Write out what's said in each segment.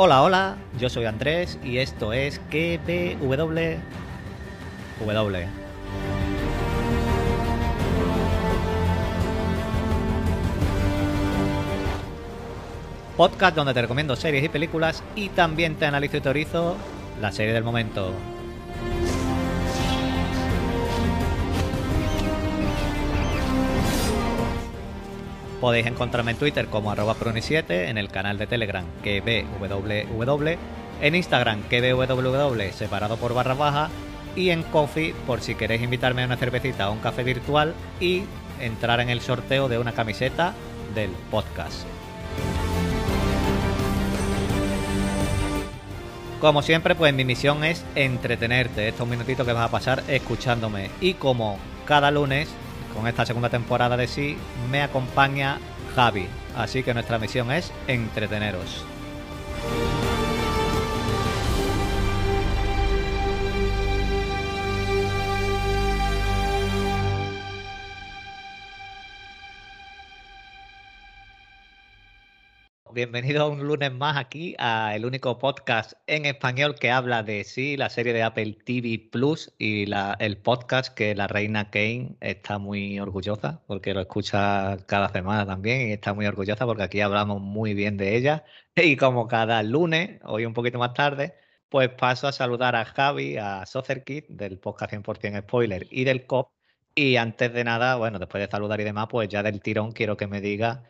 Hola, hola, yo soy Andrés y esto es KBW. W. Podcast donde te recomiendo series y películas y también te analizo y teorizo la serie del momento. Podéis encontrarme en Twitter como arroba pruni7, en el canal de Telegram KBWW, en Instagram KBWW separado por barra baja y en Coffee por si queréis invitarme a una cervecita o un café virtual y entrar en el sorteo de una camiseta del podcast. Como siempre, pues mi misión es entretenerte estos minutitos que vas a pasar escuchándome. Y como cada lunes, con esta segunda temporada de sí, me acompaña Javi. Así que nuestra misión es entreteneros. Bienvenido un lunes más aquí a el único podcast en español que habla de sí, la serie de Apple TV Plus y el podcast que la reina Kane está muy orgullosa porque lo escucha cada semana también y está muy orgullosa porque aquí hablamos muy bien de ella. Y como cada lunes, hoy un poquito más tarde, pues paso a saludar a Javi, a SocerKit del podcast 100% Spoiler y del COP. Y antes de nada, bueno, después de saludar y demás, pues ya del tirón quiero que me diga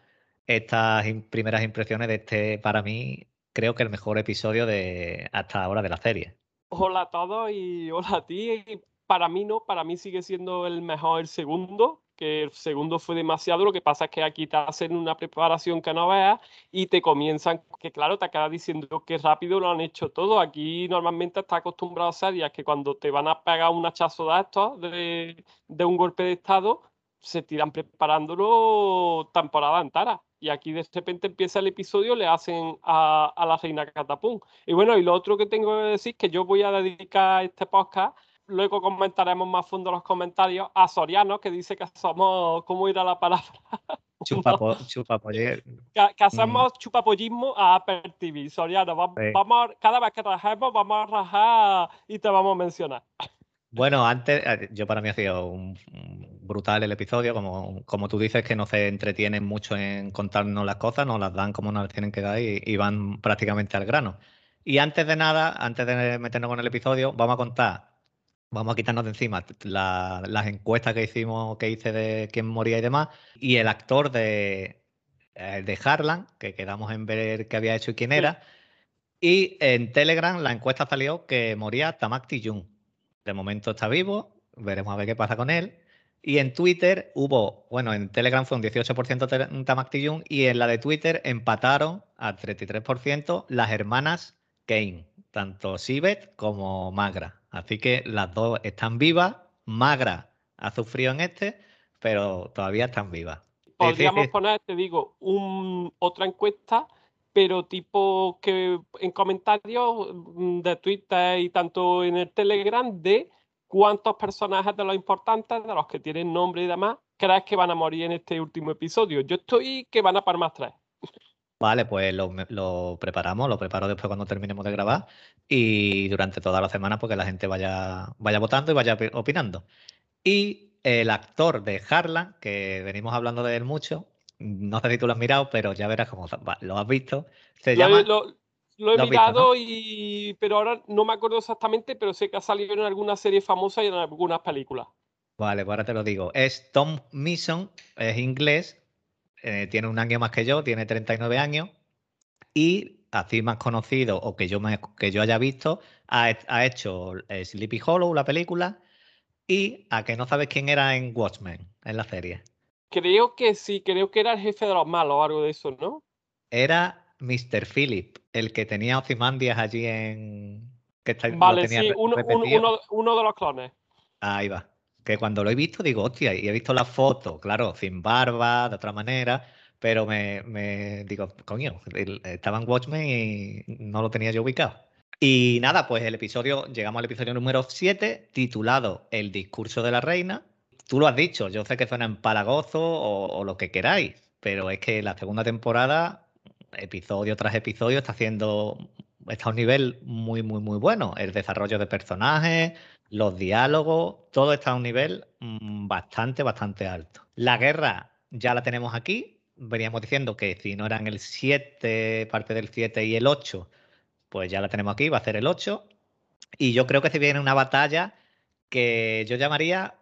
estas primeras impresiones de este, para mí, creo que el mejor episodio de hasta ahora de la serie. Hola a todos y hola a ti. Para mí no, para mí sigue siendo el mejor el segundo, que el segundo fue demasiado. Lo que pasa es que aquí te hacen una preparación que no veas y te comienzan, que claro, te acaba diciendo que rápido lo han hecho todo. Aquí normalmente está acostumbrado a series que cuando te van a pegar un hachazo de estos, de, de un golpe de estado, se tiran preparándolo temporada entera y aquí de repente empieza el episodio, le hacen a, la reina Catapum. Y bueno, y lo otro que tengo que decir es que yo voy a dedicar este podcast, luego comentaremos más a fondo los comentarios, a Soriano, que dice que somos, ¿cómo irá la palabra? Chupapo, Que, hacemos mm. chupapollismo a Apple TV. Soriano, vamos, cada vez que trabajemos vamos a rajar y te vamos a mencionar. Bueno, antes, eh, yo para mí ha sido un, brutal el episodio, como, como tú dices, que no se entretienen mucho en contarnos las cosas, nos las dan como nos tienen que dar y, van prácticamente al grano. Y antes de nada, antes de meternos con el episodio, vamos a contar, vamos a quitarnos de encima las encuestas que hicimos, que hice de quién moría y demás, y el actor de, eh, de Harlan, que quedamos en ver qué había hecho y quién era. Y en Telegram la encuesta salió que moría Tamak Jung de momento está vivo, veremos a ver qué pasa con él. Y en Twitter hubo, bueno, en Telegram fue un 18% Tamak y en la de Twitter empataron a 33% las hermanas Kane, tanto Sibet como Magra. Así que las dos están vivas. Magra ha sufrido en este, pero todavía están vivas. Podríamos poner, te digo, un, otra encuesta pero tipo que en comentarios mm, de Twitter y tanto en el Telegram de cuántos personajes de los importantes, de los que tienen nombre y demás, crees que van a morir en este último episodio. Yo estoy que van a par más tres. Vale, pues lo, preparamos, lo preparo después cuando terminemos de grabar y durante toda la semana porque la gente vaya, vaya votando y vaya opinando. Y el actor de Harlan, que venimos hablando de él mucho, no sé si tú lo has mirado, pero ya verás cómo lo has visto. Se lo, llama. Lo, he mirado, y, pero ahora no me acuerdo exactamente, pero sé que ha salido en alguna serie famosa y en algunas películas. Vale, pues ahora te lo digo. Es Tom Mason, es inglés, eh, tiene un año más que yo, tiene 39 años y así más conocido o que yo, me, que yo haya visto, ha, ha hecho Sleepy Hollow, la película, y a que no sabes quién era en Watchmen, en la serie. Creo que sí, creo que era el jefe de los malos o algo de eso, ¿no? Era Mr. Philip, el que tenía Ozymandias allí en. Que vale, sí, uno, de los clones. Ahí va. Que cuando lo he visto digo, hostia, y he visto la foto, claro, sin barba, de otra manera, pero me, me digo, coño, estaba en Watchmen y no lo tenía yo ubicado. Y nada, pues el episodio, llegamos al episodio número 7, titulado El discurso de la reina, tú lo has dicho, yo sé que suena empalagoso o, o lo que queráis, pero es que la segunda temporada episodio tras episodio está haciendo, está a un nivel muy, muy, muy bueno. El desarrollo de personajes, los diálogos, todo está a un nivel mm, bastante, bastante alto. La guerra ya la tenemos aquí. Veníamos diciendo que si no eran el 7, parte del 7 y el 8, pues ya la tenemos aquí, va a ser el 8. Y yo creo que se viene una batalla que yo llamaría,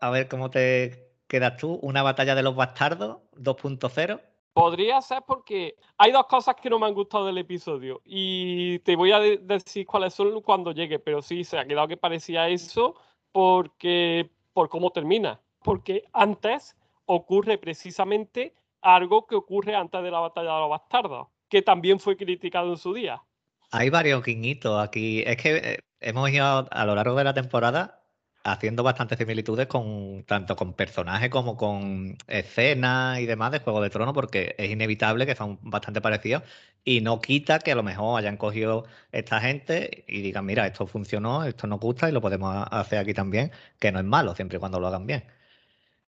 a ver cómo te quedas tú, una batalla de los bastardos 2.0. Podría ser porque hay dos cosas que no me han gustado del episodio y te voy a decir cuáles son cuando llegue, pero sí, se ha quedado que parecía eso porque por cómo termina, porque antes ocurre precisamente algo que ocurre antes de la batalla de los bastardos, que también fue criticado en su día. Hay varios guiñitos aquí. Es que eh, hemos ido a lo largo de la temporada haciendo bastantes similitudes con tanto con personajes como con escenas y demás de Juego de Tronos, porque es inevitable que son bastante parecidos y no quita que a lo mejor hayan cogido esta gente y digan, mira, esto funcionó, esto nos gusta y lo podemos hacer aquí también, que no es malo, siempre y cuando lo hagan bien.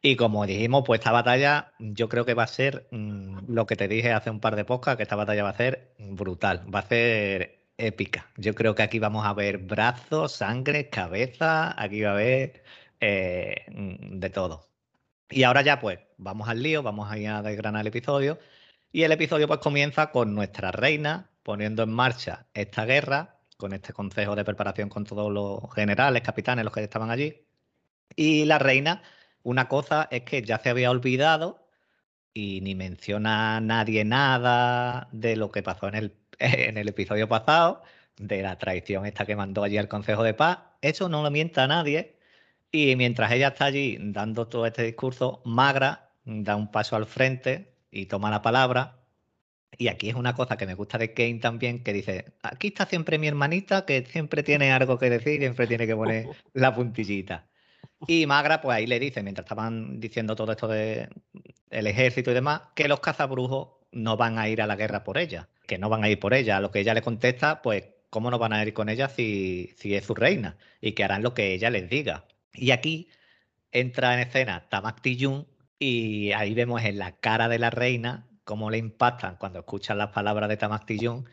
Y como dijimos, pues esta batalla yo creo que va a ser mm, lo que te dije hace un par de podcasts, que esta batalla va a ser brutal, va a ser épica. Yo creo que aquí vamos a ver brazos, sangre, cabeza, aquí va a haber eh, de todo. Y ahora ya pues vamos al lío, vamos a ir a desgranar el episodio. Y el episodio pues comienza con nuestra reina poniendo en marcha esta guerra, con este consejo de preparación con todos los generales, capitanes, los que estaban allí. Y la reina, una cosa es que ya se había olvidado y ni menciona a nadie nada de lo que pasó en el en el episodio pasado de la traición esta que mandó allí al Consejo de Paz. Eso no lo mienta a nadie. Y mientras ella está allí dando todo este discurso, Magra da un paso al frente y toma la palabra. Y aquí es una cosa que me gusta de Kane también, que dice, aquí está siempre mi hermanita, que siempre tiene algo que decir, siempre tiene que poner la puntillita. Y Magra, pues ahí le dice, mientras estaban diciendo todo esto del el ejército y demás, que los cazabrujos no van a ir a la guerra por ella, que no van a ir por ella. A lo que ella le contesta, pues, ¿cómo no van a ir con ella si, es su reina? Y que harán lo que ella les diga. Y aquí entra en escena Tamak Tijun y ahí vemos en la cara de la reina cómo le impactan cuando escuchan las palabras de Tamak Tijun,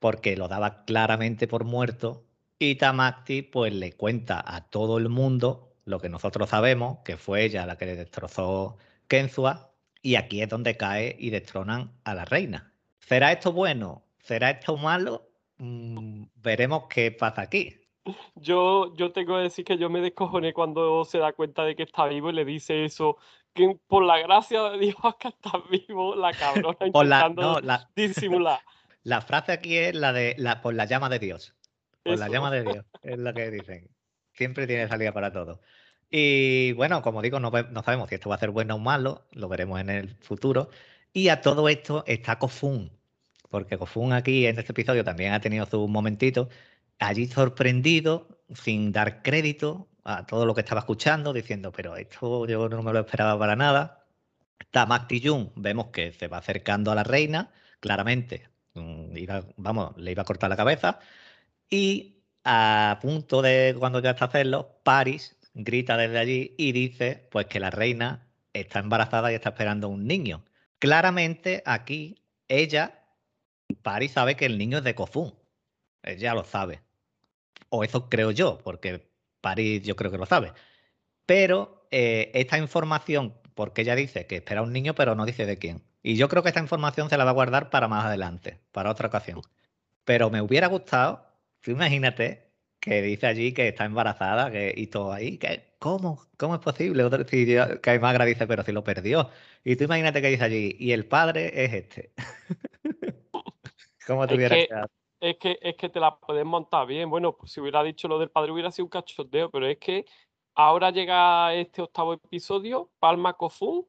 porque lo daba claramente por muerto. Y Tamakti pues le cuenta a todo el mundo lo que nosotros sabemos, que fue ella la que le destrozó Kenzua, y aquí es donde cae y destronan a la reina. ¿Será esto bueno? ¿Será esto malo? Mm, veremos qué pasa aquí. Yo, yo tengo que decir que yo me descojoné cuando se da cuenta de que está vivo y le dice eso. Que por la gracia de Dios que está vivo, la cabrona intentando la, disimular. La frase aquí es la de la, por la llama de Dios. Por la llama de Dios, es lo que dicen. Siempre tiene salida para todo. Y bueno, como digo, no, sabemos si esto va a ser bueno o malo, lo veremos en el futuro. Y a todo esto está Kofun, porque Kofun aquí en este episodio también ha tenido sus momentitos, allí sorprendido, sin dar crédito a todo lo que estaba escuchando, diciendo, pero esto yo no me lo esperaba para nada. Tamak Tijun, vemos que se va acercando a la reina, claramente, mm, vamos, le iba a cortar la cabeza. Y a punto de cuando ya está hacerlo, Paris grita desde allí y dice pues que la reina está embarazada y está esperando un niño. Claramente aquí ella, Paris sabe que el niño es de Kofun. Ella lo sabe. O eso creo yo, porque Paris yo creo que lo sabe. Pero eh, esta información, porque ella dice que espera un niño, pero no dice de quién. Y yo creo que esta información se la va a guardar para más adelante, para otra ocasión. Pero me hubiera gustado, imagínate, que dice allí que está embarazada que, y todo ahí. Que, ¿Cómo? ¿Cómo es posible? Otro, si, que Magra dice, pero si lo perdió. Y tú imagínate que dice allí, y el padre es este. ¿Cómo te hubiera quedado? Es que, es que te la puedes montar bien. Bueno, pues si hubiera dicho lo del padre hubiera sido un cachoteo, pero es que ahora llega este octavo episodio, Palma Kofun,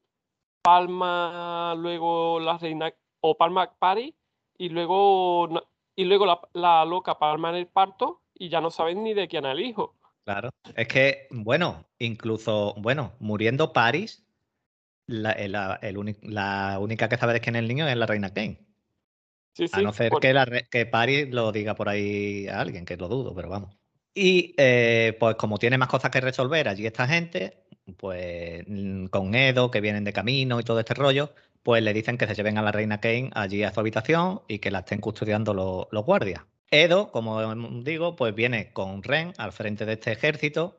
Palma luego la reina, o Palma Pari, y luego, y luego la, la loca Palma en el parto, y ya no saben ni de quién es el hijo. Claro, es que, bueno, incluso, bueno, muriendo Paris, la, eh, la, única que sabe de quién es el niño es la reina Kane. Sí, sí, a no ser que, la, que Paris lo diga por ahí a alguien, que lo dudo, pero vamos. Y eh, pues como tiene más cosas que resolver allí esta gente, pues mm, con Edo, que vienen de camino y todo este rollo, pues le dicen que se lleven a la reina Kane allí a su habitación y que la estén custodiando los guardias. Edo, como digo, pues viene con Ren al frente de este ejército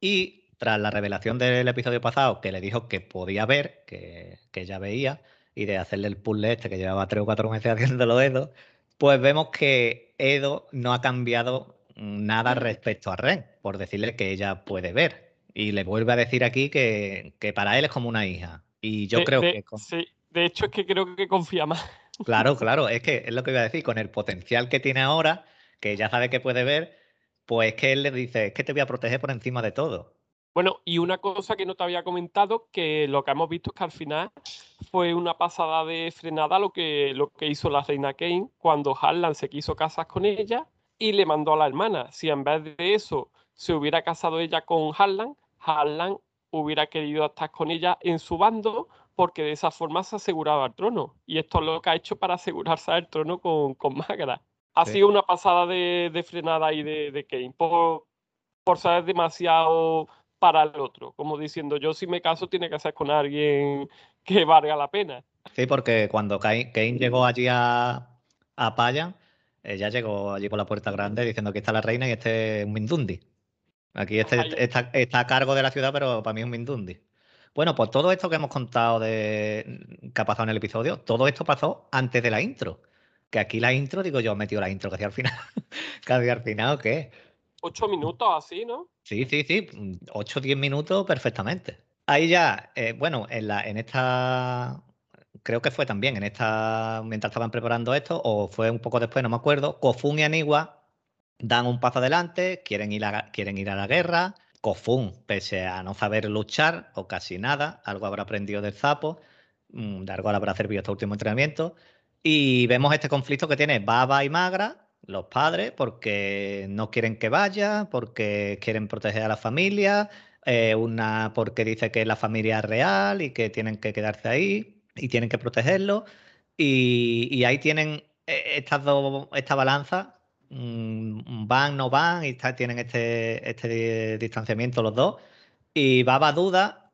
y tras la revelación del episodio pasado que le dijo que podía ver, que, que ya veía, y de hacerle el puzzle este que llevaba tres o cuatro meses haciéndolo Edo, pues vemos que Edo no ha cambiado nada respecto a Ren, por decirle que ella puede ver. Y le vuelve a decir aquí que, para él es como una hija. Y yo creo que... Sí, de hecho es que creo que confía más. Claro, claro, es que es lo que iba a decir, con el potencial que tiene ahora, que ya sabe que puede ver, pues que él le dice, es que te voy a proteger por encima de todo. Bueno, y una cosa que no te había comentado, que lo que hemos visto es que al final fue una pasada de frenada lo que, lo que hizo la reina Kane cuando Harlan se quiso casar con ella y le mandó a la hermana. Si en vez de eso se hubiera casado ella con Harlan, Harlan hubiera querido estar con ella en su bando porque de esa forma se aseguraba el trono. Y esto es lo que ha hecho para asegurarse el trono con, con Magra. Ha sido una pasada de, frenada ahí de, de Kane por, por ser demasiado para el otro, como diciendo yo si me caso tiene que ser con alguien que valga la pena. Sí, porque cuando Kane llegó allí a, a Paya, ella llegó allí por la puerta grande diciendo que está la reina y este es un Mindundi. Aquí este, está, está, a cargo de la ciudad, pero para mí es un Mindundi. Bueno, pues todo esto que hemos contado de que ha pasado en el episodio, todo esto pasó antes de la intro. Que aquí la intro, digo yo, he metido la intro casi al final. casi al final, ¿o qué? Ocho minutos así, ¿no? Sí, sí, sí. Ocho diez minutos perfectamente. Ahí ya, eh, bueno, en, la, en esta. Creo que fue también en esta. Mientras estaban preparando esto, o fue un poco después, no me acuerdo. Kofun y Anigua dan un paso adelante, quieren ir a, quieren ir a la guerra. Kofun, pese a no saber luchar o casi nada, algo habrá aprendido del sapo, mm, de algo habrá servido este último entrenamiento. Y vemos este conflicto que tiene Baba y Magra, los padres porque no quieren que vaya, porque quieren proteger a la familia, eh, una porque dice que la familia es real y que tienen que quedarse ahí y tienen que protegerlo. Y, ahí tienen eh, estas dos, esta balanza, van, no van, y tienen este, este distanciamiento los dos. Y Baba duda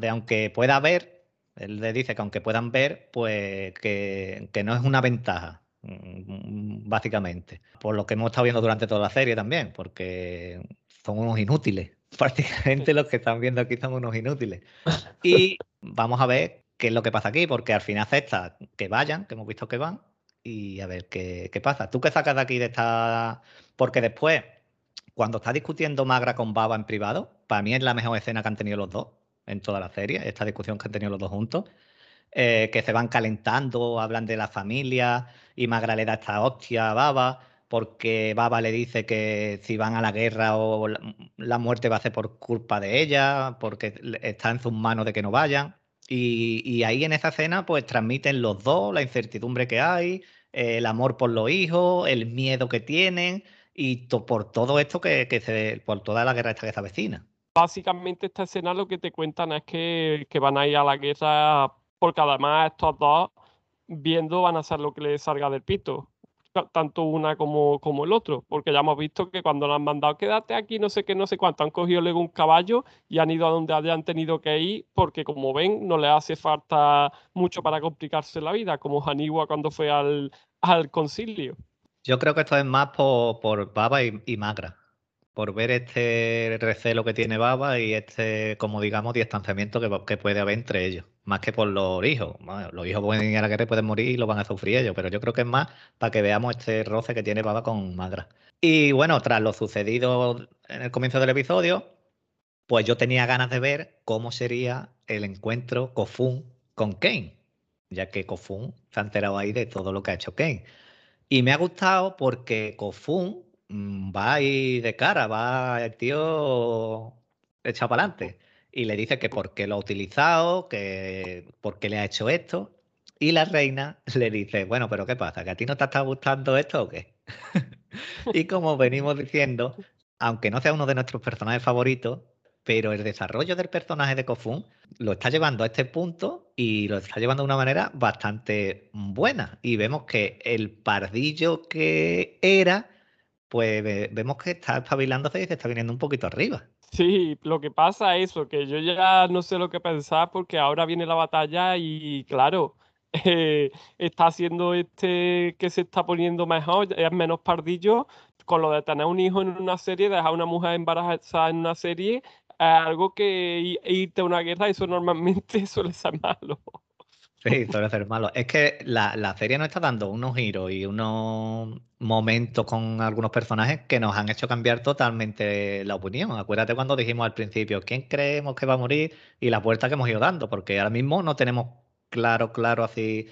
de aunque pueda ver, él le dice que aunque puedan ver, pues que no es una ventaja Mm, básicamente. Por lo que hemos estado viendo durante toda la serie también, porque son unos inútiles. Prácticamente los que están viendo aquí son unos inútiles. Y vamos a ver qué es lo que pasa aquí, porque al final acepta que vayan, que hemos visto que van, y a ver qué, qué pasa. ¿Tú qué sacas de aquí de esta...? Porque después, cuando está discutiendo Magra con Baba en privado, para mí es la mejor escena que han tenido los dos en toda la serie, esta discusión que han tenido los dos juntos. Eh, que se van calentando, hablan de la familia y Magra le da esta hostia a Baba porque Baba le dice que si van a la guerra o la, muerte va a ser por culpa de ella, porque está en sus manos de que no vayan. Y, ahí en esa escena pues transmiten los dos la incertidumbre que hay, el amor por los hijos, el miedo que tienen y por todo esto que, se, por toda la guerra esta que se avecina. Básicamente esta escena lo que te cuentan es que, que van a ir a la guerra porque además estos dos, viendo, van a hacer lo que les salga del pito, tanto una como, como el otro, porque ya hemos visto que cuando le han mandado quédate aquí, no sé qué, no sé cuánto, han cogido luego un caballo y han ido a donde hayan tenido que ir, porque como ven, no les hace falta mucho para complicarse la vida, como Janigua cuando fue al, al concilio. Yo creo que esto es más por, por Baba y Magra por ver este recelo que tiene Baba y este, como digamos, distanciamiento que, puede haber entre ellos, más que por los hijos. los hijos pueden ir a la guerra pueden morir y lo van a sufrir ellos, pero yo creo que es más para que veamos este roce que tiene Baba con Magra. Y bueno, tras lo sucedido en el comienzo del episodio, pues yo tenía ganas de ver cómo sería el encuentro Kofun con Kane, ya que Kofun se ha enterado ahí de todo lo que ha hecho Kane. Y me ha gustado porque Kofun Mm, va ahí de cara, va el tío echado para adelante. Y le dice que por qué lo ha utilizado, que por qué le ha hecho esto. Y la reina le dice, bueno, pero ¿qué pasa? ¿Que a ti no te está gustando esto o qué? y como venimos diciendo, aunque no sea uno de nuestros personajes favoritos, pero el desarrollo del personaje de Kofun lo está llevando a este punto y lo está llevando de una manera bastante buena. Y vemos que el pardillo que era pues vemos que está espabilándose y se está viniendo un poquito arriba. Sí, lo que pasa es eso, que yo ya no sé lo que pensar porque ahora viene la batalla y claro, eh, está haciendo este que se está poniendo mejor, es menos pardillo, con lo de tener un hijo en una serie, dejar a una mujer embarazada en una serie, algo que irte a una guerra, eso normalmente suele ser malo. Sí, suele ser malo. Es que la, la, serie nos está dando unos giros y unos momentos con algunos personajes que nos han hecho cambiar totalmente la opinión. Acuérdate cuando dijimos al principio quién creemos que va a morir y la puerta que hemos ido dando, porque ahora mismo no tenemos claro, claro así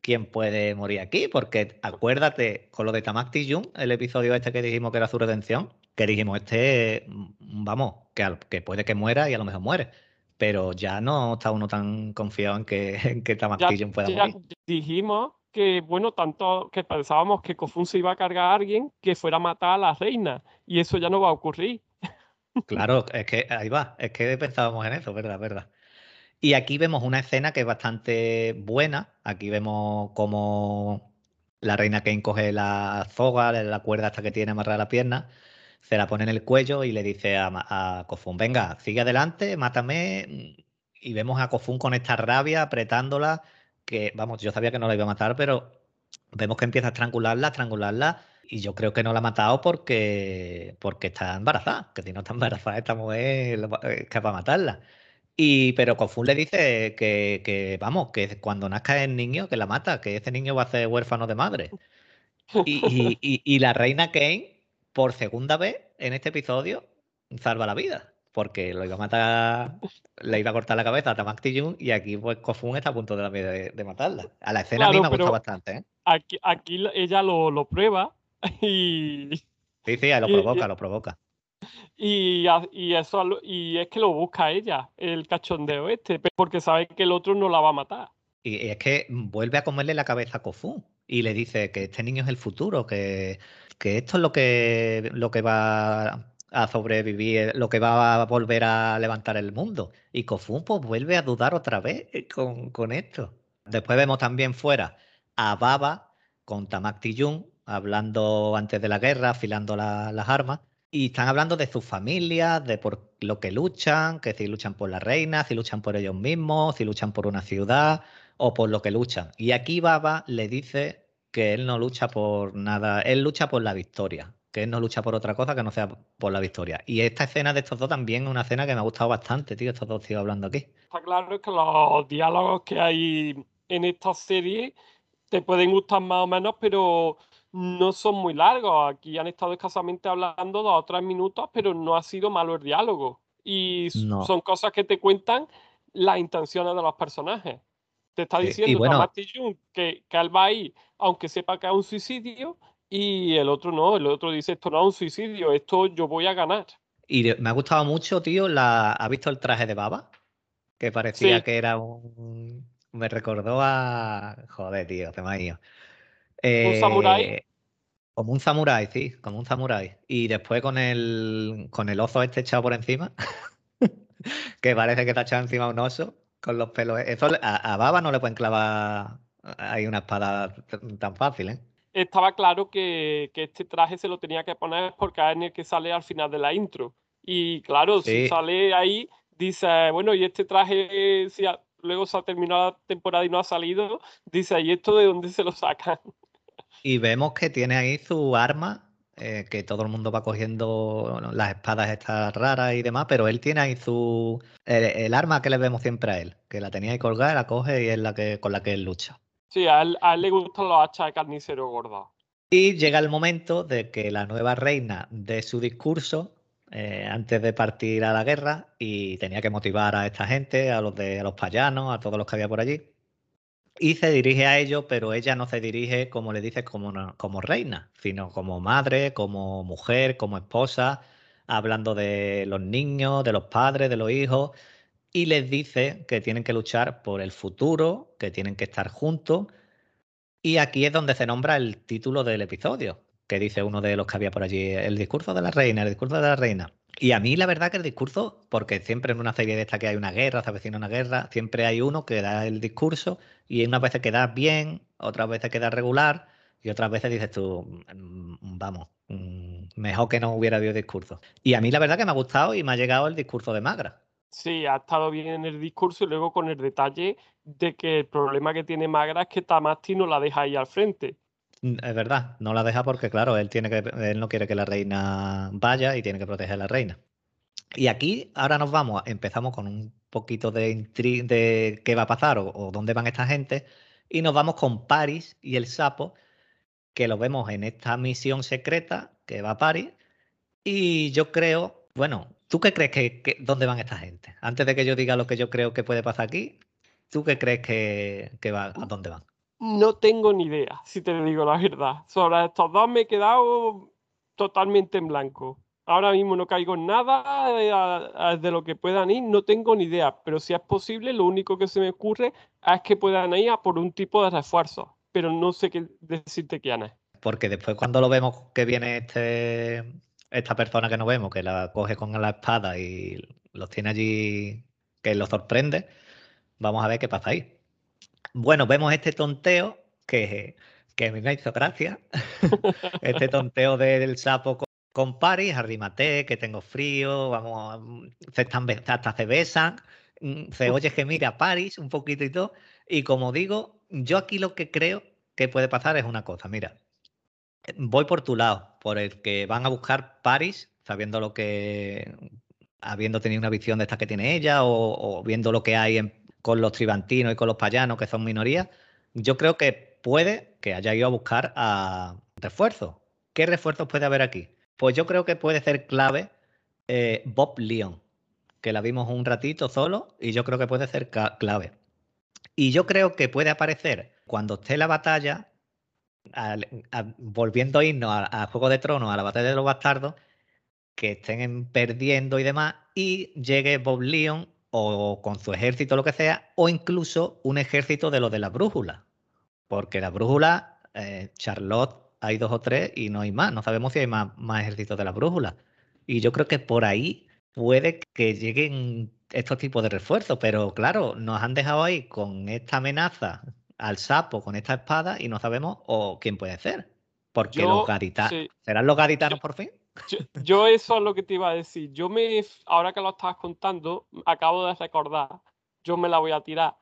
quién puede morir aquí, porque acuérdate con lo de Tamak Jung, el episodio este que dijimos que era su redención, que dijimos este, mm, vamos, que, que puede que muera y a lo mejor muere pero ya no está uno tan confiado en que, en que pueda morir. Dijimos que, bueno, tanto que pensábamos que Kofun se iba a cargar a alguien que fuera a matar a la reina, y eso ya no va a ocurrir. Claro, es que ahí va, es que pensábamos en eso, verdad, verdad. Y aquí vemos una escena que es bastante buena. Aquí vemos cómo la reina Kane coge la soga, la cuerda hasta que tiene amarrada la pierna se la pone en el cuello y le dice a, a Kofun, venga, sigue adelante, mátame. Y vemos a Kofun con esta rabia apretándola, que vamos, yo sabía que no la iba a matar, pero vemos que empieza a estrangularla, a estrangularla. Y yo creo que no la ha matado porque, porque está embarazada, que si no está embarazada esta mujer es capaz de matarla. Y, pero Kofun le dice que, que, vamos, que cuando nazca el niño, que la mata, que ese niño va a ser huérfano de madre. Y, y, y la reina Kane por segunda vez en este episodio salva la vida. Porque lo iba a matar, le iba a cortar la cabeza a Tamak y aquí pues Kofun está a punto de, de, matarla. A la escena a mí me gusta bastante. ¿eh? Aquí, aquí ella lo, lo, prueba y... Sí, sí, lo provoca, lo provoca. Y, y, eso, y es que lo busca ella, el cachondeo este, porque sabe que el otro no la va a matar. Y es que vuelve a comerle la cabeza a Kofun y le dice que este niño es el futuro, que que esto es lo que, lo que va a sobrevivir, lo que va a volver a levantar el mundo. Y Kofun pues vuelve a dudar otra vez con, esto. Después vemos también fuera a Baba con Tamak Tijun hablando antes de la guerra, afilando las armas. Y están hablando de sus familias, de por lo que luchan, que si luchan por la reina, si luchan por ellos mismos, si luchan por una ciudad o por lo que luchan. Y aquí Baba le dice que él no lucha por nada, él lucha por la victoria, que él no lucha por otra cosa que no sea por la victoria. Y esta escena de estos dos también es una escena que me ha gustado bastante, tío, estos dos tíos hablando aquí. Está claro que los diálogos que hay en esta serie te pueden gustar más o menos, pero no son muy largos. Aquí han estado escasamente hablando dos o tres minutos, pero no ha sido malo el diálogo. Y son cosas que te cuentan las intenciones de los personajes. Te está diciendo que, que él va ahí, aunque sepa que es un suicidio, y el otro no, el otro dice, esto no es un suicidio, esto yo voy a ganar. Y me ha gustado mucho, tío, la... ¿ha visto el traje de baba? Que parecía que era un... Me recordó a... Joder, tío, te me ¿Un eh, samurái? Como un samurái, sí, como un samurái. Y después con el, con el oso este echado por encima, que parece que está echado encima un oso con los pelos. Eso a, Baba no le pueden clavar ahí una espada tan fácil, ¿eh? Estaba claro que, este traje se lo tenía que poner porque es en el que sale al final de la intro. Y claro, si sale ahí, dice, bueno, y este traje, si luego se ha terminado la temporada y no ha salido, dice, ¿y esto de dónde se lo sacan? Y vemos que tiene ahí su arma eh, que todo el mundo va cogiendo las espadas estas raras y demás, pero él tiene ahí su el, arma que le vemos siempre a él, que la tenía ahí colgada, la coge y es la que con la que él lucha. Sí, a él, le gustan los hachas de carnicero gorda. Y llega el momento de que la nueva reina dé su discurso eh, antes de partir a la guerra y tenía que motivar a esta gente, a los de a los payanos, a todos los que había por allí y se dirige a ellos, pero ella no se dirige, como le dices, como, como reina, sino como madre, como mujer, como esposa, hablando de los niños, de los padres, de los hijos, y les dice que tienen que luchar por el futuro, que tienen que estar juntos. Y aquí es donde se nombra el título del episodio, que dice uno de los que había por allí, el discurso de la reina, el discurso de la reina. Y a mí la verdad que el discurso, porque siempre en una serie de esta que hay una guerra, se avecina una guerra, siempre hay uno que da el discurso y unas veces queda bien, otras veces queda regular, Y otras veces dices tú, mm, vamos, mm, mejor que no hubiera habido discurso. Y a mí la verdad que me ha gustado y me ha llegado el discurso de Magra. Sí, ha estado bien en el discurso y luego con el detalle de que el problema que tiene Magra es que Tamasti no la deja ahí al frente. Es verdad, no la deja porque, claro, él, tiene que, él no quiere que la reina vaya y tiene que proteger a la reina. Y aquí ahora nos vamos, empezamos con un poquito de de qué va a pasar o, dónde van esta gente y nos vamos con Paris y el sapo, que lo vemos en esta misión secreta que va a Paris. Y yo creo, bueno, ¿tú qué crees que, dónde van esta gente? Antes de que yo diga lo que yo creo que puede pasar aquí, ¿tú qué crees que, que va, a dónde van? No tengo ni idea, si te digo la verdad. Sobre estos dos me he quedado totalmente en blanco. Ahora mismo no caigo en nada de lo que puedan ir, no tengo ni idea, pero si es posible, lo único que se me ocurre es que puedan ir a por un tipo de refuerzo, pero no sé qué decirte quién es. Porque después cuando lo vemos que viene este, esta persona que no vemos, que la coge con la espada y los tiene allí, que lo sorprende, vamos a ver qué pasa ahí. Bueno, vemos este tonteo que, que me hizo gracia. este tonteo del sapo con, Paris, arrímate, que tengo frío, vamos, se están, hasta se besan, mm, se oye que mira Paris un poquito y todo. Y como digo, yo aquí lo que creo que puede pasar es una cosa, mira, voy por tu lado, por el que van a buscar Paris, sabiendo lo que, habiendo tenido una visión de esta que tiene ella o, o viendo lo que hay en, con los tribantinos y con los payanos, que son minorías, yo creo que puede que haya ido a buscar a refuerzos. ¿Qué refuerzos puede haber aquí? Pues yo creo que puede ser clave eh, Bob Leon, que la vimos un ratito solo y yo creo que puede ser clave. Y yo creo que puede aparecer cuando esté la batalla, volviendo a irnos a, Juego de Tronos, a la batalla de los bastardos, que estén perdiendo y demás, y llegue Bob Leon o con su ejército, lo que sea, o incluso un ejército de lo de la brújula. Porque la brújula, eh, Charlotte, hay dos o tres y no hay más. No sabemos si hay más, más ejércitos de la brújula. Y yo creo que por ahí puede que lleguen estos tipos de refuerzos, pero claro, nos han dejado ahí con esta amenaza al sapo, con esta espada, y no sabemos o quién puede ser. Porque los gaditanos. ¿Serán los gaditanos por fin? Yo, eso es lo que te iba a decir. Yo me, ahora que lo estabas contando, acabo de recordar, yo me la voy a tirar,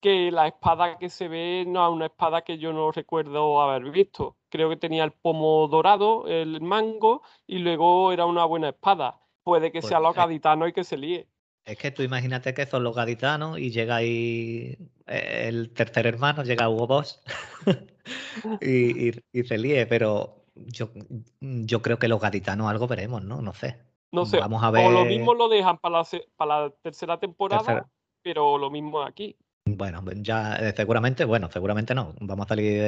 que la espada que se ve no es una espada que yo no recuerdo haber visto. Creo que tenía el pomo dorado, el mango, y luego era una buena espada. Puede que pues sea los gaditanos y que se líe. Es que tú imagínate que son los gaditanos y llega ahí eh, el tercer hermano, llega Hugo Boss y, y se líe, pero yo, yo creo que los gaditanos algo veremos, ¿no? No sé. No sé. Vamos a ver. O lo mismo lo dejan para la, para la tercera temporada, pero lo mismo aquí. Bueno, ya eh, seguramente, bueno, seguramente no. Vamos a salir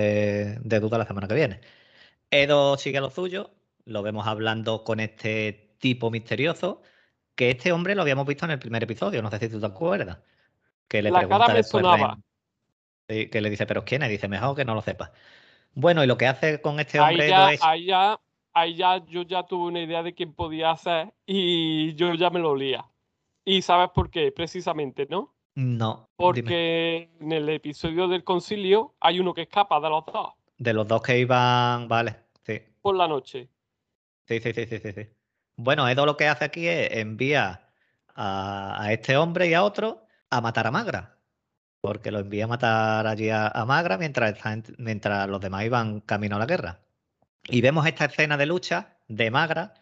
de, duda la semana que viene. Edo sigue lo suyo, lo vemos hablando con este tipo misterioso, que este hombre lo habíamos visto en el primer episodio, no sé si tú te acuerdas. Que le la cara me sonaba. que le dice, pero ¿quién es? Dice, mejor que no lo sepas. Bueno, y lo que hace con este hombre ahí ya, es... ahí ya, ahí ya yo ya tuve una idea de quién podía ser y yo ya me lo olía. ¿Y sabes por qué? Precisamente, ¿no? No. Porque en el episodio del concilio hay uno que escapa de los dos. De los dos que iban, vale, sí. Por la noche. Sí, sí, sí, sí, sí. sí. Bueno, Edo lo que hace aquí es envía a, a este hombre y a otro a matar a Magra porque lo envía a matar allí a, Magra mientras, mientras los demás iban camino a la guerra. Y vemos esta escena de lucha de Magra.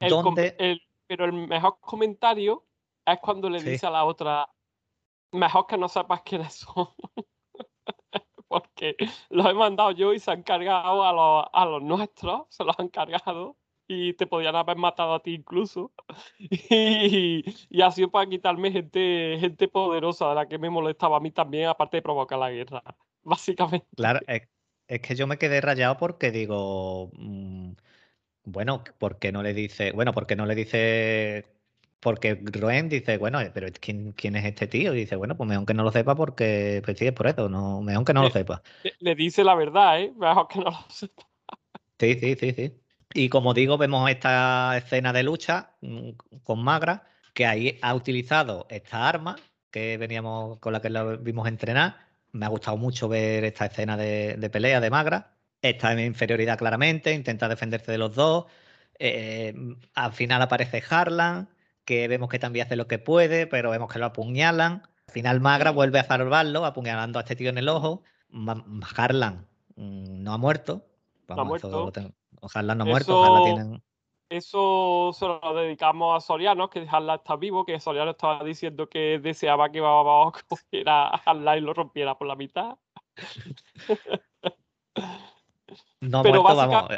donde... pero el mejor comentario es cuando le dice a la otra, mejor que no sepas quiénes son. porque los he mandado yo y se han cargado a los, a los nuestros, se los han cargado y te podían haber matado a ti incluso. Y, y ha sido para quitarme gente, gente poderosa de la que me molestaba a mí también, aparte de provocar la guerra, básicamente. Claro, es, que yo me quedé rayado porque digo, mm, bueno, ¿por qué no le dice, bueno, porque no le dice, porque Roen dice, bueno, pero ¿quién, ¿quién es este tío? Y dice, bueno, pues mejor que no lo sepa porque, pues sí, es por eso, no, mejor que no lo sepa. Le, dice la verdad, ¿eh? Mejor que no lo sepa. Sí, sí, sí, sí. Y como digo, vemos esta escena de lucha mm, con Magra, que ahí ha utilizado esta arma que veníamos con la que la vimos entrenar. Me ha gustado mucho ver esta escena de, pelea de Magra. está en inferioridad claramente, intenta defenderse de los dos. Eh, al final aparece Harlan, que vemos que también hace lo que puede, pero vemos que lo apuñalan. Al final Magra vuelve a salvarlo, apuñalando a este tío en el ojo. Harlan mm, no ha muerto. no ha muerto. Harlan no muerto, tienen eso se lo dedicamos a Soriano, que Harlan está vivo, que Soriano estaba diciendo que deseaba que Baba cogiera a Harlan y lo rompiera por la mitad. no ha pero muerto, vamos.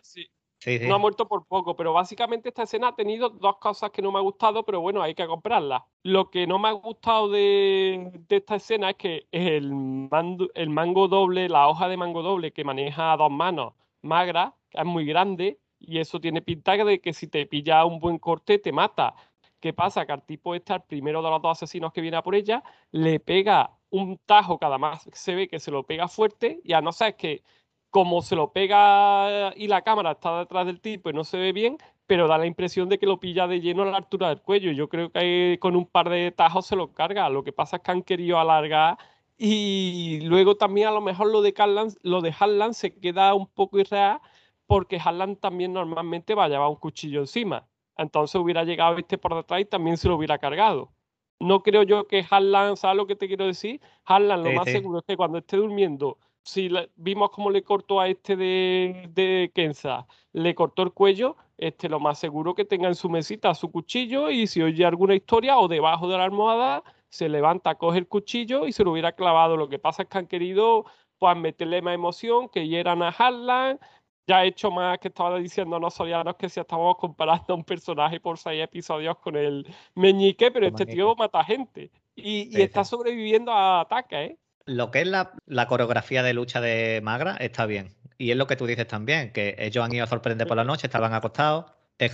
No ha muerto por poco, pero básicamente esta escena ha tenido dos cosas que no me ha gustado, pero bueno, hay que comprarlas. Lo que no me ha gustado de, esta escena es que el, el mango doble, la hoja de mango doble que maneja a dos manos magra, es muy grande, y eso tiene pinta de que si te pilla un buen corte te mata. ¿Qué pasa? Que al tipo este, al primero de los dos asesinos que viene por ella, le pega un tajo cada más se ve que se lo pega fuerte y a no ser que como se lo pega y la cámara está detrás del tipo y no se ve bien, pero da la impresión de que lo pilla de lleno a la altura del cuello. Yo creo que con un par de tajos se lo carga. Lo que pasa es que han querido alargar y luego también a lo mejor lo de lo de Harlan se queda un poco irreal porque Harlan también normalmente va a llevar un cuchillo encima. Entonces hubiera llegado este por detrás y también se lo hubiera cargado. No creo yo que Harlan, ¿sabes lo que te quiero decir? Harlan lo más seguro es que cuando esté durmiendo, si vimos cómo le cortó a este de, de Kenza, le cortó el cuello, este lo más seguro que tenga en su mesita su cuchillo y si oye alguna historia o debajo de la almohada, se levanta, coge el cuchillo y se lo hubiera clavado. Lo que pasa es que han querido pues meterle más emoción, que hieran a Harlan, ya he hecho más que estaba diciendo no Sorianos que si estábamos comparando a un personaje por seis episodios con el meñique, pero este tío mata gente y, está sobreviviendo a ataques, ¿eh? Lo que es la, coreografía de lucha de Magra está bien. Y es lo que tú dices también, que ellos han ido a sorprender por la noche, estaban acostados.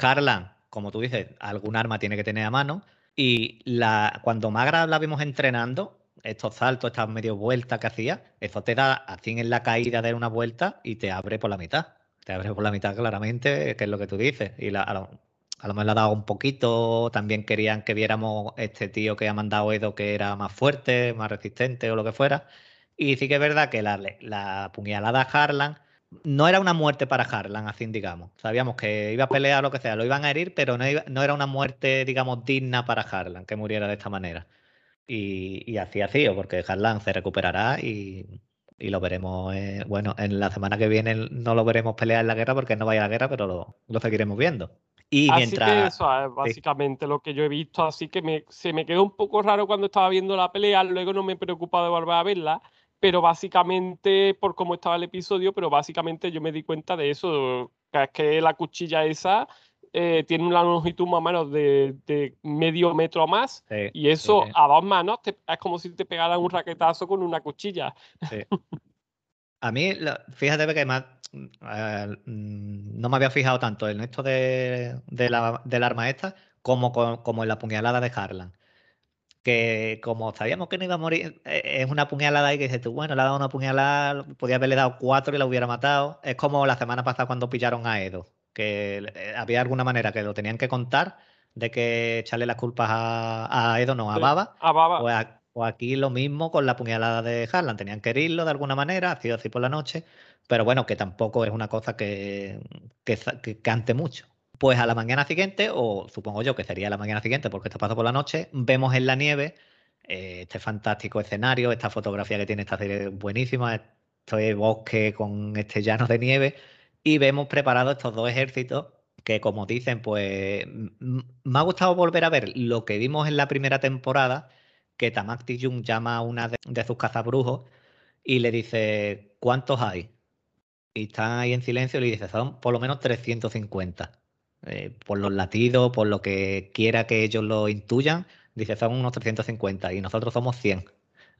Harlan, como tú dices, algún arma tiene que tener a mano. Y la, cuando Magra la vimos entrenando, estos saltos, estas medio vueltas que hacía, eso te da así en la caída de una vuelta y te abre por la mitad te abre por la mitad claramente, que es lo que tú dices. Y a, lo, mejor le ha dado un poquito. También querían que viéramos este tío que ha mandado Edo que era más fuerte, más resistente o lo que fuera. Y sí que es verdad que la, la puñalada a Harlan no era una muerte para Harlan, así digamos. Sabíamos que iba a pelear o lo que sea, lo iban a herir, pero no, no era una muerte, digamos, digna para Harlan, que muriera de esta manera. Y, y así ha sido, porque Harlan se recuperará y, y lo veremos, eh, bueno, en la semana que viene no lo veremos pelear en la guerra porque no vaya a la guerra, pero lo, seguiremos viendo. Y mientras... que eso es básicamente lo que yo he visto, así que me, se me quedó un poco raro cuando estaba viendo la pelea, luego no me he preocupado de volver a verla, pero básicamente, por cómo estaba el episodio, pero básicamente yo me di cuenta de eso, que es que la cuchilla esa eh, tiene una longitud más o menos de, medio metro más y eso a dos manos es como si te pegaran un raquetazo con una cuchilla. A mí, fíjate que más, mm, no me había fijado tanto en esto de, la, del arma esta como, como en la puñalada de Harlan. Que como sabíamos que no iba a morir, e, es una puñalada y que dices tú, bueno, le ha dado una puñalada, podía haberle dado cuatro y la hubiera matado. Es como la semana pasada cuando pillaron a Edo que eh, había alguna manera que lo tenían que contar de que echarle las culpas a, Edo, no a Baba. A Baba. Pues o, aquí lo mismo con la puñalada de Harlan. Tenían que herirlo de alguna manera, ha sido así por la noche. Pero bueno, que tampoco es una cosa que, que, cante mucho. Pues a la mañana siguiente, o supongo yo que sería la mañana siguiente porque esto pasó por la noche, vemos en la nieve eh, este fantástico escenario, esta fotografía que tiene esta serie buenísima, este bosque con este llano de nieve y vemos preparados estos dos ejércitos que, como dicen, pues me ha gustado volver a ver lo que vimos en la primera temporada, que Tamak Jung llama a una de, sus cazabrujos y le dice, ¿cuántos hay? Y están ahí en silencio y le dice, son por lo menos 350. Eh, por los latidos, por lo que quiera que ellos lo intuyan, dice, son unos 350 y nosotros somos 100.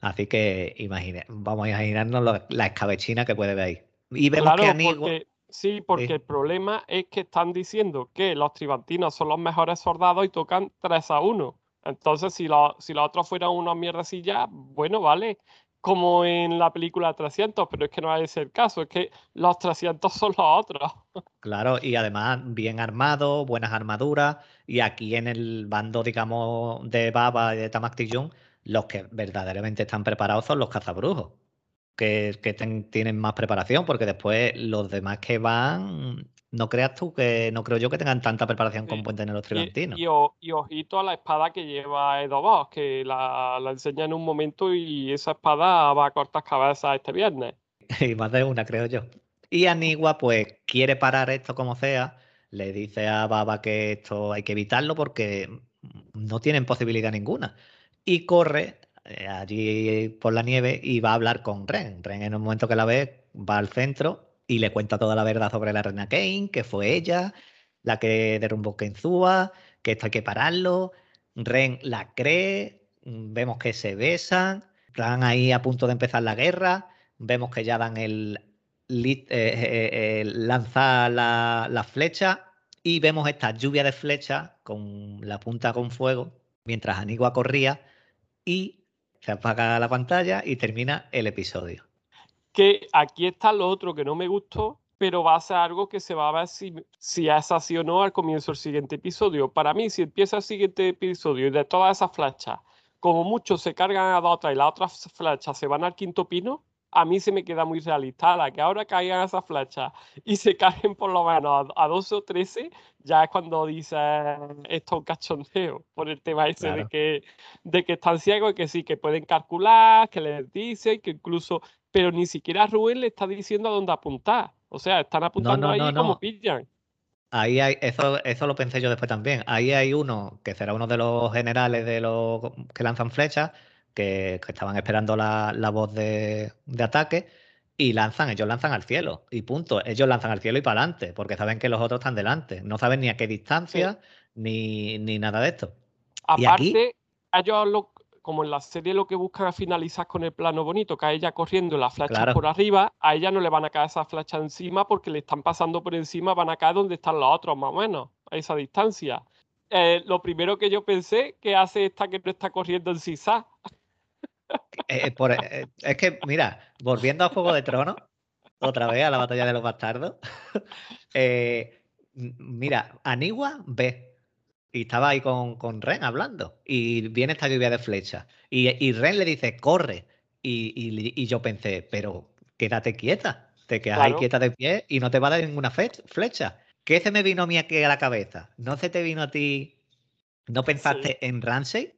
Así que imagine, vamos a imaginarnos la escabechina que puede ver ahí. Y vemos que Anigo... Sí, porque el problema es que están diciendo que los tribantinos son los mejores soldados y tocan 3 a 1. Entonces, si, si los otros fueran unos mierdecillas, bueno, vale, como en la película 300, pero es que no es el caso, es que los 300 son los otros. Claro, y además bien armados, buenas armaduras, y aquí en el bando, digamos, de Baba y de Tamak los que verdaderamente están preparados son los cazabrujos. que, tienen más preparación, porque después los demás que van, no creas tú que, no creo yo que tengan tanta preparación como pueden tener los trilantinos. Y, y, ojito a la espada que lleva Edo Boss, que la, la, enseña en un momento y esa espada va a cortar cabezas este viernes. y más de una, creo yo. Y Anigua, pues, quiere parar esto como sea, le dice a Baba que esto hay que evitarlo porque no tienen posibilidad ninguna. Y corre eh, allí por la nieve y va a hablar con Ren. Ren en un momento que la ve va al centro y le cuenta toda la verdad sobre la reina Kane, que fue ella la que derrumbó Kenzúa, que esto hay que pararlo. Ren la cree, vemos que se besan, están ahí a punto de empezar la guerra, vemos que ya dan el, eh, eh, lanzar la, la flecha y vemos esta lluvia de flechas con la punta con fuego mientras Anigua corría y se apaga la pantalla y termina el episodio. Que aquí está lo otro que no me gustó, pero va a ser algo que se va a ver si, si es así o no al comienzo del siguiente episodio. Para mí, si empieza el siguiente episodio y de todas esas flechas, como muchos se cargan a otra y las otras flechas se van al quinto pino, a mí se me queda muy realista. La que ahora caigan esas flechas y se caen por lo menos a, 12 o 13, ya es cuando dice esto es un cachondeo por el tema ese de, que, de que están ciegos y que sí, que pueden calcular, que les dicen, que incluso, pero ni siquiera Rubén le está diciendo a dónde apuntar. O sea, están apuntando ahí como pillan. Ahí hay, eso, eso lo pensé yo después también. Ahí hay uno que será uno de los generales de los que lanzan flechas que, estaban esperando la, voz de, ataque y lanzan, ellos lanzan al cielo y punto. Ellos lanzan al cielo y para adelante, porque saben que los otros están delante. No saben ni a qué distancia ni, nada de esto. Aparte, ellos como en la serie lo que buscan es finalizar con el plano bonito, que a ella corriendo las flechas por arriba, a ella no le van a caer esas flechas encima porque le están pasando por encima, van a caer donde están los otros, más o menos, a esa distancia. Eh, lo primero que yo pensé que hace esta que no está corriendo en Sisa. Eh, eh, eh, es que, mira, volviendo a Juego de Tronos, otra vez a la batalla de los bastardos. mira, Anigua ve. Y estaba ahí con, con, Ren hablando. Y viene esta lluvia de flechas. Y, Ren le dice, corre. Y, yo pensé, pero quédate quieta. Te quedas ahí quieta de pie y no te va a dar ninguna flecha. ¿Qué se me vino a mí aquí a la cabeza? ¿No se te vino a ti? ¿No pensaste en Ramsey?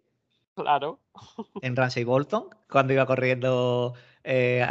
Claro. En Ramsey Bolton, cuando iba corriendo eh,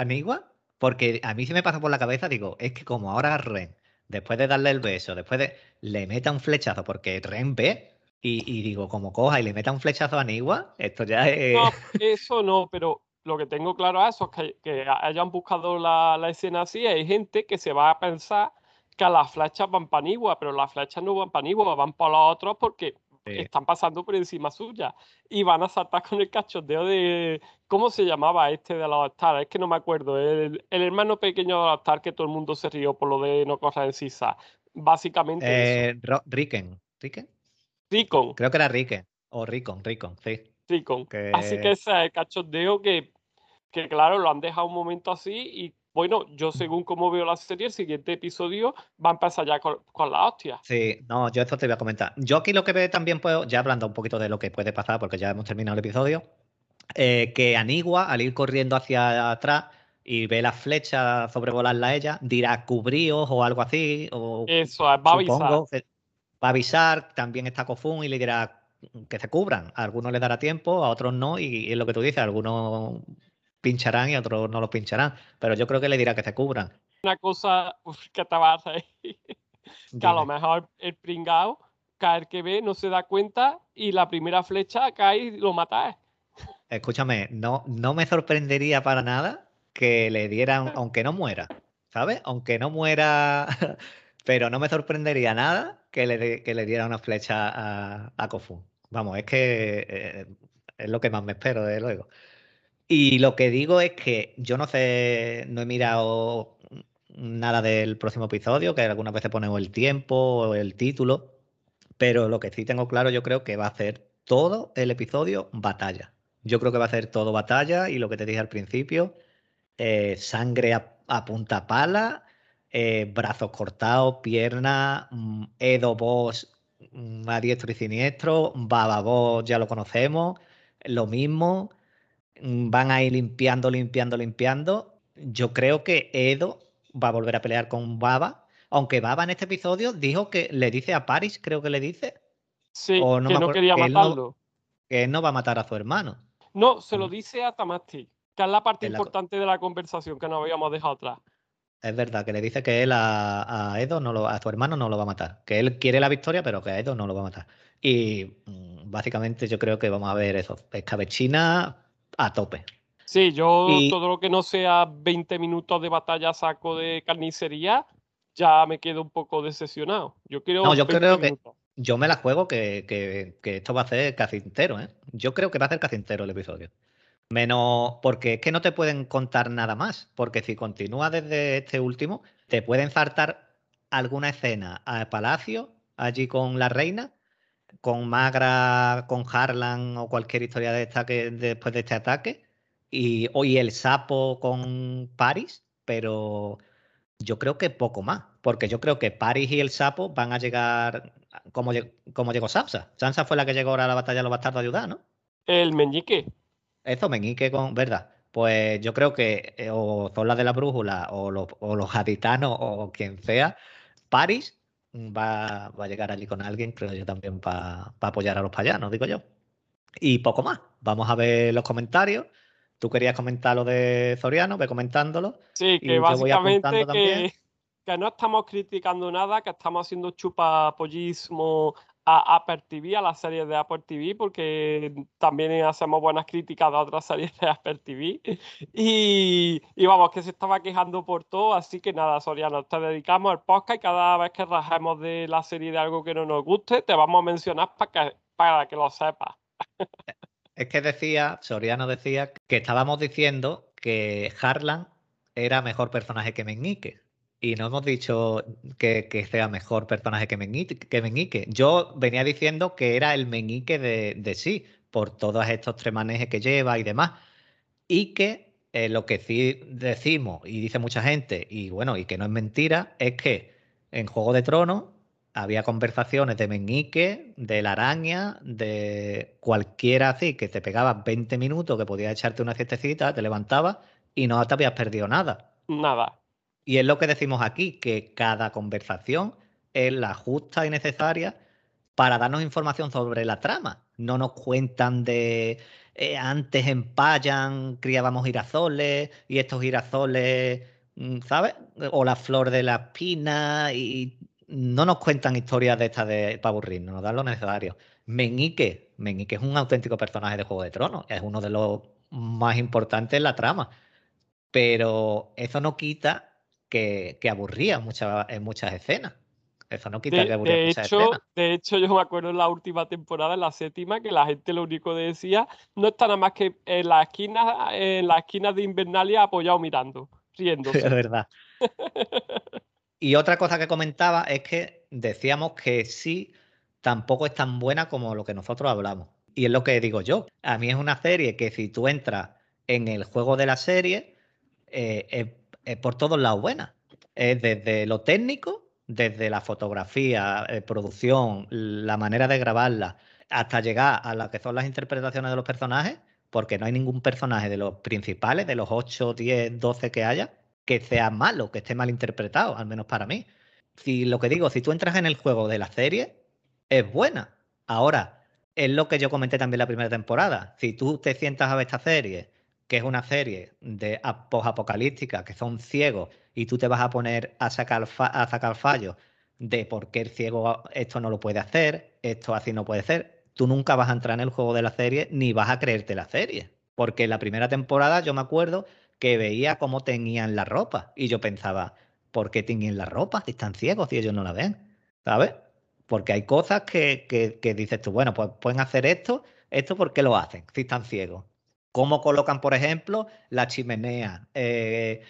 porque a mí se me pasa por la cabeza, digo, es que como ahora Ren, después de darle el beso, después de le meta un flechazo, porque Ren ve, y, digo, como coja y le meta un flechazo a Anigua, esto ya es. No, eso no, pero lo que tengo claro es eso, que, que hayan buscado la, la, escena así, hay gente que se va a pensar que las flechas van para Anigua, pero las flechas no van para Anigua, van para los otros porque están pasando por encima suya y van a saltar con el cachondeo de. ¿Cómo se llamaba este de los Star? Es que no me acuerdo. El, hermano pequeño de los Star que todo el mundo se rió por lo de no correr en Sisa. Básicamente. Eh, Riken. ¿Riken? Ricon. Creo que era Riken. O Ricon, Ricon, sí. Ricon. Así que ese es el cachondeo que, que, claro, lo han dejado un momento así y bueno, yo según como veo la serie, el siguiente episodio va a empezar ya con, la hostia. Sí, no, yo esto te voy a comentar. Yo aquí lo que veo también puedo, ya hablando un poquito de lo que puede pasar, porque ya hemos terminado el episodio, eh, que Anigua, al ir corriendo hacia atrás y ve las flechas sobrevolarla a ella, dirá cubríos o algo así. O, Eso, va a avisar. Va a avisar, también está Kofun y le dirá que se cubran. A algunos les dará tiempo, a otros no, y, y es lo que tú dices, algunos pincharán y otros no los pincharán. Pero yo creo que le dirá que se cubran. Una cosa que te vas a hacer, que a lo mejor el pringao, caer que ve, no se da cuenta y la primera flecha cae y lo mata. Escúchame, no, no me sorprendería para nada que le dieran, aunque no muera, ¿sabes? Aunque no muera, pero no me sorprendería nada que le, diera una flecha a, a. Vamos, es que eh, es lo que más me espero, de luego. Y lo que digo es que yo no sé, no he mirado nada del próximo episodio, que algunas veces ponemos el tiempo o el título, pero lo que sí tengo claro yo creo que va a ser todo el episodio batalla. Yo creo que va a ser todo batalla y lo que te dije al principio, eh, sangre a, punta pala, eh, brazos cortados, piernas, mm, Edo Boss mm, a diestro y siniestro, Baba Boss ya lo conocemos, lo mismo. Mm, van a ir limpiando, limpiando, limpiando yo creo que Edo va a volver a pelear con Baba, aunque Baba en este episodio dijo que le dice a Paris, creo que le dice. Sí, que no quería matarlo. que él no va a matar a su hermano. No, se lo dice a Tamasti, que es la parte importante de la conversación que nos habíamos dejado atrás. Es verdad, que le dice que él a, Edo, no lo, a su hermano, no lo va a matar. Que él quiere la victoria, pero que a Edo no lo va a matar. Y mm, básicamente yo creo que vamos a ver eso, escabechina a tope. Sí, yo todo lo que no sea 20 minutos de batalla saco de carnicería, ya me quedo un poco decepcionado. Yo quiero no, yo creo que yo me la juego que, que, esto va a ser casi entero, ¿eh? Yo creo que va a ser casi entero el episodio. Menos porque es que no te pueden contar nada más, porque si continúa desde este último, te pueden faltar alguna escena al palacio, allí con la reina, con Magra, con Harlan o cualquier historia de esta que después de este ataque, y hoy el sapo con Paris, pero yo creo que poco más, porque yo creo que Paris y el sapo van a llegar como, como llegó Sansa. Sansa fue la que llegó ahora a la batalla de los bastardos a ayudar, ¿no? El meñique. Eso, meñique con, ¿verdad? Pues yo creo que eh, o son las de la brújula o los, o los gaditanos o quien sea, Paris va, va, a llegar allí con alguien, creo yo también, para apoyar a los payanos, digo yo. Y poco más. Vamos a ver los comentarios. Tú querías comentar lo de Zoriano, ve comentándolo. Sí, que básicamente que, que, no estamos criticando nada, que estamos haciendo chupapollismo a Apple TV, a las series de Apple TV, porque también hacemos buenas críticas a otras series de Apple TV. Y, y, vamos, que se estaba quejando por todo, así que nada, Soriano, te dedicamos al podcast y cada vez que rajemos de la serie de algo que no nos guste, te vamos a mencionar para que, para que lo sepas. Es que decía, Soriano decía que estábamos diciendo que Harlan era mejor personaje que Meñique y no hemos dicho que, sea mejor personaje que Meñique, Yo venía diciendo que era el Meñique de, sí, por todos estos tres manejes que lleva y demás. Y que eh, lo que sí decimos, y dice mucha gente, y bueno, y que no es mentira, es que en Juego de Tronos había conversaciones de Meñique, de la araña, de cualquiera así, que te pegaba 20 minutos, que podías echarte una siestecita, te levantabas y no te habías perdido nada. Nada. Y es lo que decimos aquí, que cada conversación es la justa y necesaria para darnos información sobre la trama. No nos cuentan de eh, antes en Payan criábamos girasoles y estos girasoles, mm, ¿sabes? O la flor de la espina y no nos cuentan historias de estas de para aburrirnos, nos dan lo necesario. Meñique, Meñique es un auténtico personaje de Juego de Tronos, es uno de los más importantes en la trama. Pero eso no quita que, aburría en muchas escenas. Eso no quita que aburría de muchas hecho, De hecho, yo me acuerdo en la última temporada, en la séptima, que la gente lo único que decía no está nada más que en la esquina, en la esquina de Invernalia apoyado mirando, riéndose. Es verdad. y otra cosa que comentaba es que decíamos que sí, tampoco es tan buena como lo que nosotros hablamos. Y es lo que digo yo. A mí es una serie que si tú entras en el juego de la serie, eh, es por todos lados buena. Es desde lo técnico, desde la fotografía, eh, producción, la manera de grabarla, hasta llegar a lo que son las interpretaciones de los personajes, porque no hay ningún personaje de los principales, de los 8, 10, 12 que haya, que sea malo, que esté mal interpretado, al menos para mí. Si lo que digo, si tú entras en el juego de la serie, es buena. Ahora, es lo que yo comenté también la primera temporada. Si tú te sientas a ver esta serie que es una serie de post-apocalíptica que son ciegos y tú te vas a poner a sacar, a sacar fallos de por qué el ciego esto no lo puede hacer, esto así no puede ser, tú nunca vas a entrar en el juego de la serie ni vas a creerte la serie. Porque en la primera temporada yo me acuerdo que veía cómo tenían la ropa y yo pensaba, ¿por qué tenían la ropa si están ciegos y ellos no la ven? ¿Sabes? Porque hay cosas que, que, que dices tú, bueno, pues pueden hacer esto, esto ¿por qué lo hacen si están ciegos? Cómo colocan, por ejemplo, la chimenea. Eh,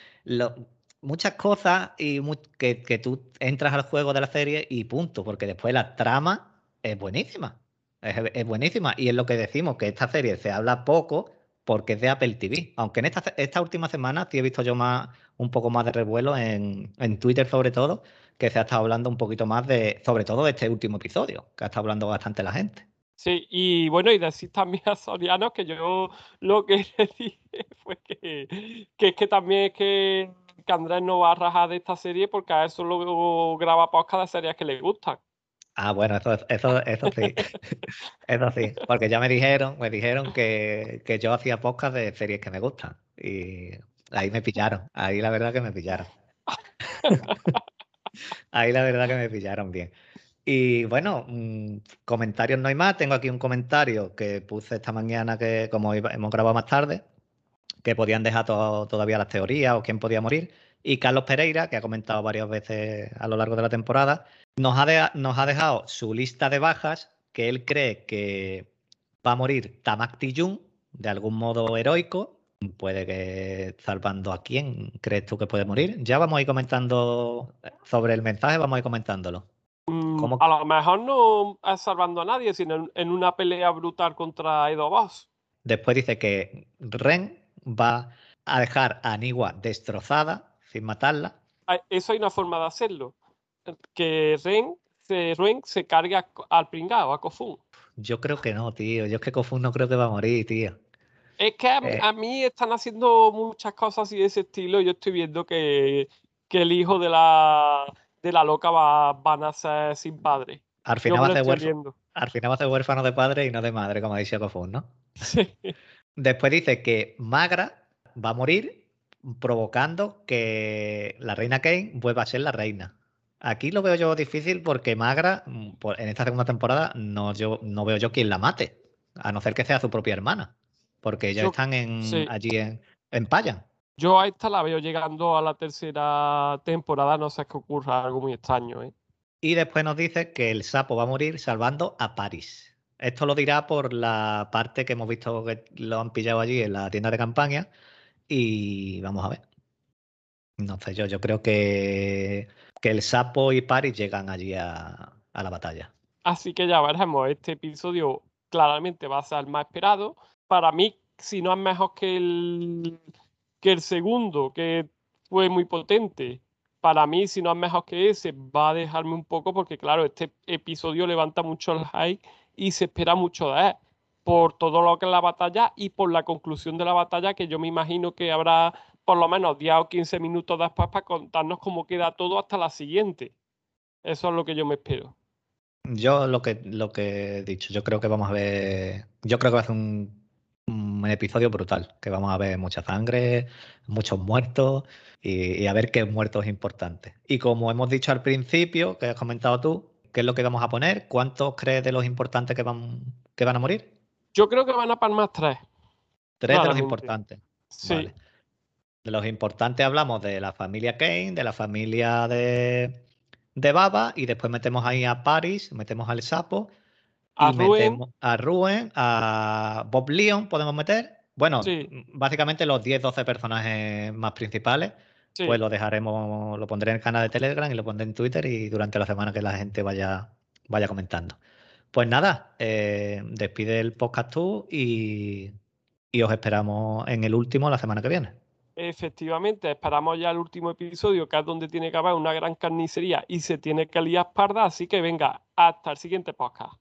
muchas cosas y que, tú entras al juego de la serie y punto, porque después la trama es buenísima. Es, buenísima. Y es lo que decimos, que esta serie se habla poco porque es de Apple TV. Aunque en esta, última semana sí he visto yo más, un poco más de revuelo en, en Twitter sobre todo, que se ha estado hablando un poquito más de, sobre todo de este último episodio, que ha estado hablando bastante la gente. Sí, y bueno, y decir también a Soriano que yo lo que le dije fue que, que es que también es que, que Andrés no va a rajar de esta serie porque a eso luego graba podcast de series que le gustan. Ah, bueno, eso, eso, eso sí. eso sí. Porque ya me dijeron, me dijeron que, que yo hacía podcast de series que me gustan. Y ahí me pillaron. Ahí la verdad que me pillaron. ahí la verdad que me pillaron bien. Y bueno, mm, comentarios no hay más. Tengo aquí un comentario que puse esta mañana que como hemos grabado más tarde, que podían dejar todavía las teorías o quién podía morir. Y Carlos Pereira, que ha comentado varias veces a lo largo de la temporada, nos ha, nos ha dejado su lista de bajas que él cree que va a morir Tamak Tijun de algún modo heroico. Puede que salvando a quién crees tú que puede morir. Ya vamos a ir comentando sobre el mensaje, vamos a ir comentándolo. Mm, a lo mejor no salvando a nadie, sino en, una pelea brutal contra Edo Boss. Después dice que Ren va a dejar a Anigua destrozada sin matarla. Eso hay una forma de hacerlo. Que Ren se, Ren se cargue al pringado, a Kofun. Yo creo que no, tío. Yo es que Kofun no creo que va a morir, tío. Es que a, eh. mí están haciendo muchas cosas así de ese estilo. Yo estoy viendo que, que el hijo de la, de la loca va, van a ser sin padre. Al final, va a ser huérfano, al final va a ser huérfano de padre y no de madre, como dice Kofun, ¿no? Sí. Después dice que Magra va a morir provocando que la reina Kane vuelva a ser la reina. Aquí lo veo yo difícil porque Magra, mm, en esta segunda temporada, no, yo, no veo yo quien la mate, a no ser que sea su propia hermana, porque ellos están en, allí en, en Payan. Yo a esta la veo llegando a la tercera temporada, no sé qué ocurra, algo muy extraño. ¿eh? Y después nos dice que el sapo va a morir salvando a Paris. Esto lo dirá por la parte que hemos visto que lo han pillado allí en la tienda de campaña, y vamos a ver. No sé yo, yo creo que, que el sapo y Paris llegan allí a, la batalla. Así que ya veremos, este episodio claramente va a ser el más esperado. Para mí, si no es mejor que el, que el segundo, que fue muy potente, para mí, si no es mejor que ese, va a dejarme un poco porque, claro, este episodio levanta mucho el hype y se espera mucho de él por todo lo que es la batalla y por la conclusión de la batalla, que yo me imagino que habrá por lo menos 10 o 15 minutos después para contarnos cómo queda todo hasta la siguiente. Eso es lo que yo me espero. Yo lo que, lo que he dicho, yo creo que vamos a ver, yo creo que va a ser un, un episodio brutal, que vamos a ver mucha sangre, muchos muertos y, a ver qué muertos importantes. Y como hemos dicho al principio, que has comentado tú, ¿qué es lo que vamos a poner? ¿Cuántos crees de los importantes que van, que van a morir? Yo creo que van a palmar tres. Tres de los importantes. Sí. De los importantes hablamos de la familia Kane, de la familia de, de Baba, y después metemos ahí a Paris, metemos al Sapo, a Ruen. a Ruen, a Bob Leon podemos meter. Bueno, básicamente los 10-12 personajes más principales. Pues lo dejaremos, lo pondré en el canal de Telegram y lo pondré en Twitter y durante la semana que la gente vaya, vaya comentando. Pues nada, eh, despide el podcast tú y, y os esperamos en el último la semana que viene. Efectivamente, esperamos ya el último episodio, que es donde tiene que haber una gran carnicería y se tiene que liar parda, así que venga, hasta el siguiente podcast.